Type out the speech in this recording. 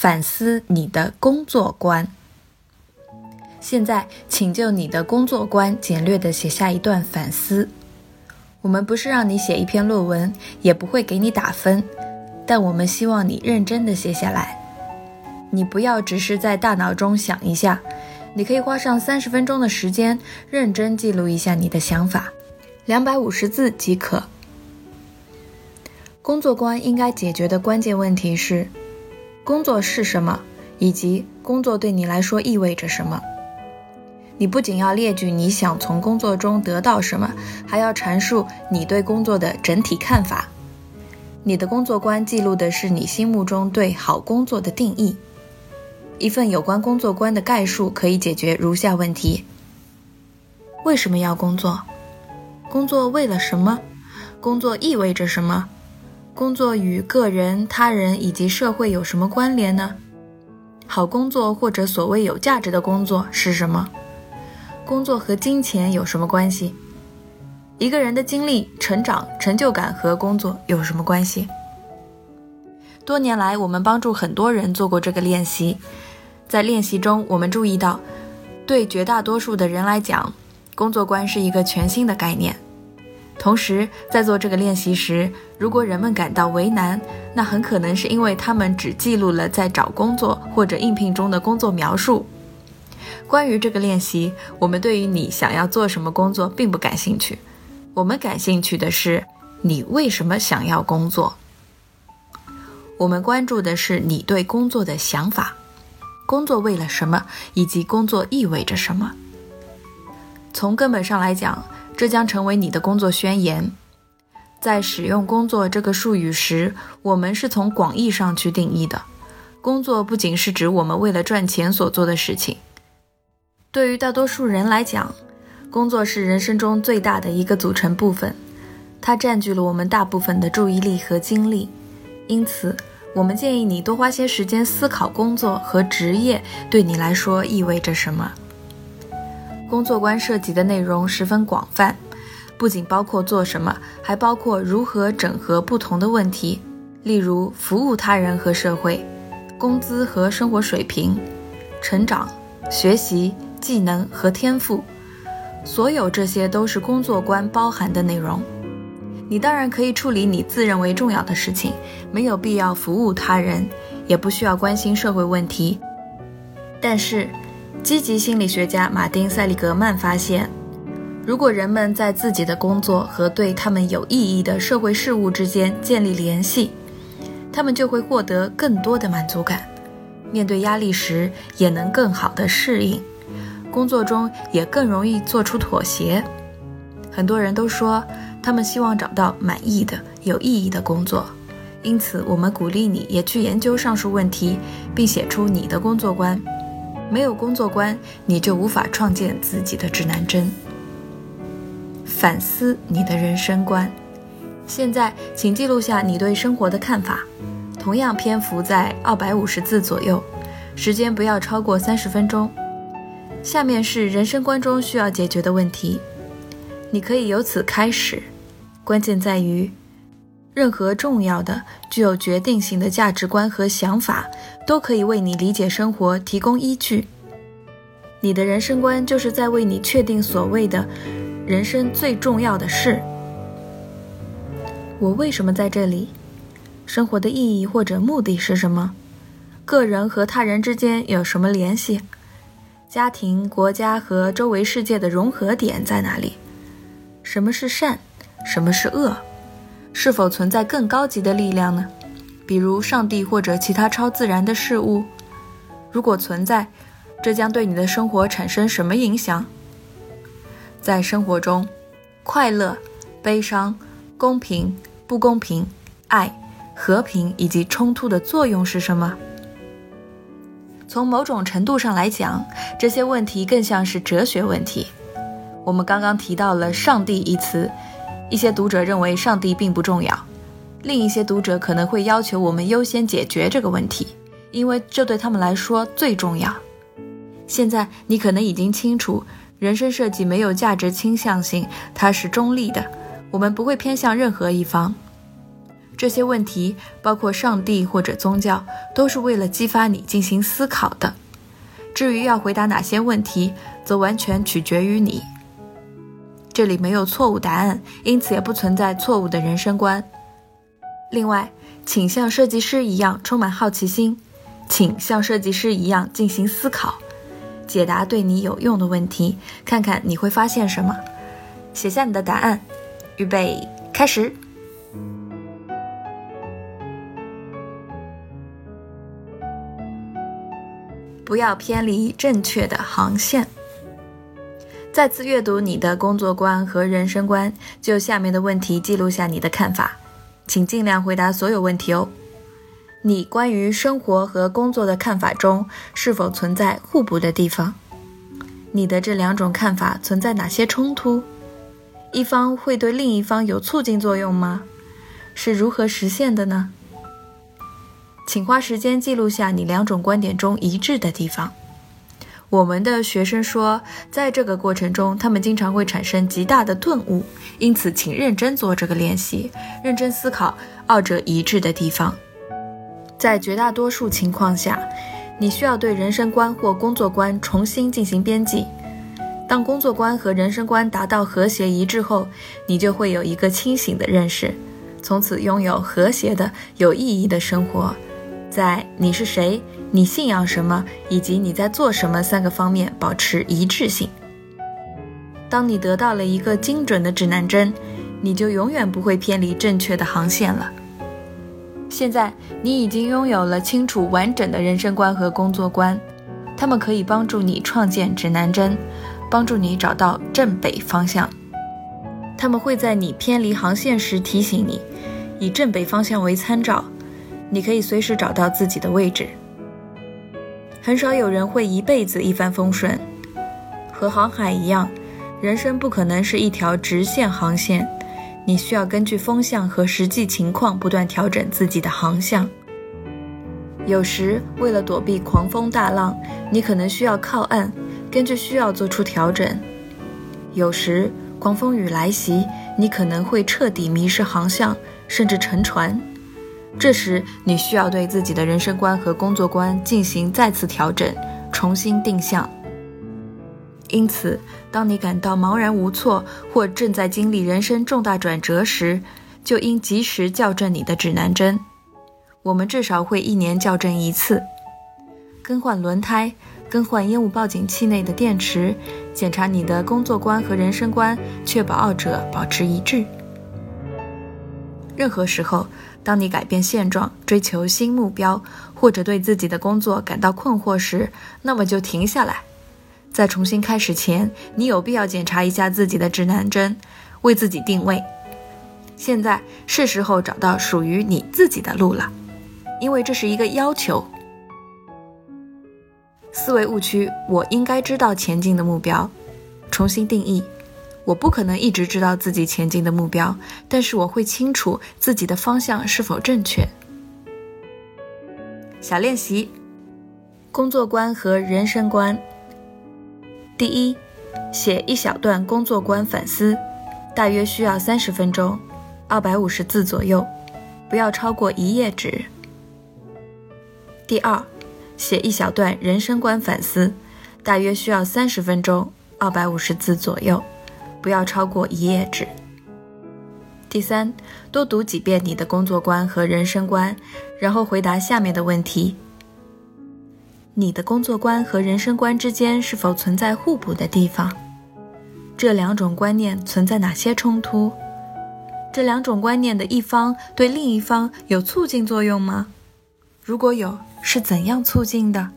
反思你的工作观。现在，请就你的工作观简略的写下一段反思。我们不是让你写一篇论文，也不会给你打分，但我们希望你认真的写下来。你不要只是在大脑中想一下，你可以花上三十分钟的时间，认真记录一下你的想法，两百五十字即可。工作观应该解决的关键问题是：工作是什么，以及工作对你来说意味着什么。你不仅要列举你想从工作中得到什么，还要阐述你对工作的整体看法。你的工作观记录的是你心目中对好工作的定义。一份有关工作观的概述可以解决如下问题：为什么要工作？工作为了什么？工作意味着什么？工作与个人、他人以及社会有什么关联呢？好工作或者所谓有价值的工作是什么？工作和金钱有什么关系？一个人的经历、成长、成就感和工作有什么关系？多年来，我们帮助很多人做过这个练习。在练习中，我们注意到，对绝大多数的人来讲，工作观是一个全新的概念。同时，在做这个练习时，如果人们感到为难，那很可能是因为他们只记录了在找工作或者应聘中的工作描述。关于这个练习，我们对于你想要做什么工作并不感兴趣。我们感兴趣的是你为什么想要工作。我们关注的是你对工作的想法，工作为了什么，以及工作意味着什么。从根本上来讲，这将成为你的工作宣言。在使用“工作”这个术语时，我们是从广义上去定义的。工作不仅是指我们为了赚钱所做的事情。对于大多数人来讲，工作是人生中最大的一个组成部分，它占据了我们大部分的注意力和精力。因此，我们建议你多花些时间思考工作和职业对你来说意味着什么。工作观涉及的内容十分广泛，不仅包括做什么，还包括如何整合不同的问题，例如服务他人和社会、工资和生活水平、成长、学习。技能和天赋，所有这些都是工作观包含的内容。你当然可以处理你自认为重要的事情，没有必要服务他人，也不需要关心社会问题。但是，积极心理学家马丁·塞利格曼发现，如果人们在自己的工作和对他们有意义的社会事务之间建立联系，他们就会获得更多的满足感，面对压力时也能更好的适应。工作中也更容易做出妥协。很多人都说，他们希望找到满意的、有意义的工作。因此，我们鼓励你也去研究上述问题，并写出你的工作观。没有工作观，你就无法创建自己的指南针。反思你的人生观。现在，请记录下你对生活的看法，同样篇幅在二百五十字左右，时间不要超过三十分钟。下面是人生观中需要解决的问题，你可以由此开始。关键在于，任何重要的、具有决定性的价值观和想法，都可以为你理解生活提供依据。你的人生观就是在为你确定所谓的人生最重要的事。我为什么在这里？生活的意义或者目的是什么？个人和他人之间有什么联系？家庭、国家和周围世界的融合点在哪里？什么是善？什么是恶？是否存在更高级的力量呢？比如上帝或者其他超自然的事物？如果存在，这将对你的生活产生什么影响？在生活中，快乐、悲伤、公平、不公平、爱、和平以及冲突的作用是什么？从某种程度上来讲，这些问题更像是哲学问题。我们刚刚提到了“上帝”一词，一些读者认为上帝并不重要，另一些读者可能会要求我们优先解决这个问题，因为这对他们来说最重要。现在你可能已经清楚，人生设计没有价值倾向性，它是中立的，我们不会偏向任何一方。这些问题，包括上帝或者宗教，都是为了激发你进行思考的。至于要回答哪些问题，则完全取决于你。这里没有错误答案，因此也不存在错误的人生观。另外，请像设计师一样充满好奇心，请像设计师一样进行思考，解答对你有用的问题，看看你会发现什么。写下你的答案，预备，开始。不要偏离正确的航线。再次阅读你的工作观和人生观，就下面的问题记录下你的看法，请尽量回答所有问题哦。你关于生活和工作的看法中是否存在互补的地方？你的这两种看法存在哪些冲突？一方会对另一方有促进作用吗？是如何实现的呢？请花时间记录下你两种观点中一致的地方。我们的学生说，在这个过程中，他们经常会产生极大的顿悟，因此，请认真做这个练习，认真思考二者一致的地方。在绝大多数情况下，你需要对人生观或工作观重新进行编辑。当工作观和人生观达到和谐一致后，你就会有一个清醒的认识，从此拥有和谐的、有意义的生活。在你是谁？你信仰什么，以及你在做什么三个方面保持一致性。当你得到了一个精准的指南针，你就永远不会偏离正确的航线了。现在你已经拥有了清楚完整的人生观和工作观，他们可以帮助你创建指南针，帮助你找到正北方向。他们会在你偏离航线时提醒你，以正北方向为参照，你可以随时找到自己的位置。很少有人会一辈子一帆风顺，和航海一样，人生不可能是一条直线航线。你需要根据风向和实际情况不断调整自己的航向。有时，为了躲避狂风大浪，你可能需要靠岸，根据需要做出调整；有时，狂风雨来袭，你可能会彻底迷失航向，甚至沉船。这时，你需要对自己的人生观和工作观进行再次调整，重新定向。因此，当你感到茫然无措或正在经历人生重大转折时，就应及时校正你的指南针。我们至少会一年校正一次，更换轮胎，更换烟雾报警器内的电池，检查你的工作观和人生观，确保二者保持一致。任何时候，当你改变现状、追求新目标，或者对自己的工作感到困惑时，那么就停下来。在重新开始前，你有必要检查一下自己的指南针，为自己定位。现在是时候找到属于你自己的路了，因为这是一个要求。思维误区：我应该知道前进的目标。重新定义。我不可能一直知道自己前进的目标，但是我会清楚自己的方向是否正确。小练习：工作观和人生观。第一，写一小段工作观反思，大约需要三十分钟，二百五十字左右，不要超过一页纸。第二，写一小段人生观反思，大约需要三十分钟，二百五十字左右。不要超过一页纸。第三，多读几遍你的工作观和人生观，然后回答下面的问题：你的工作观和人生观之间是否存在互补的地方？这两种观念存在哪些冲突？这两种观念的一方对另一方有促进作用吗？如果有，是怎样促进的？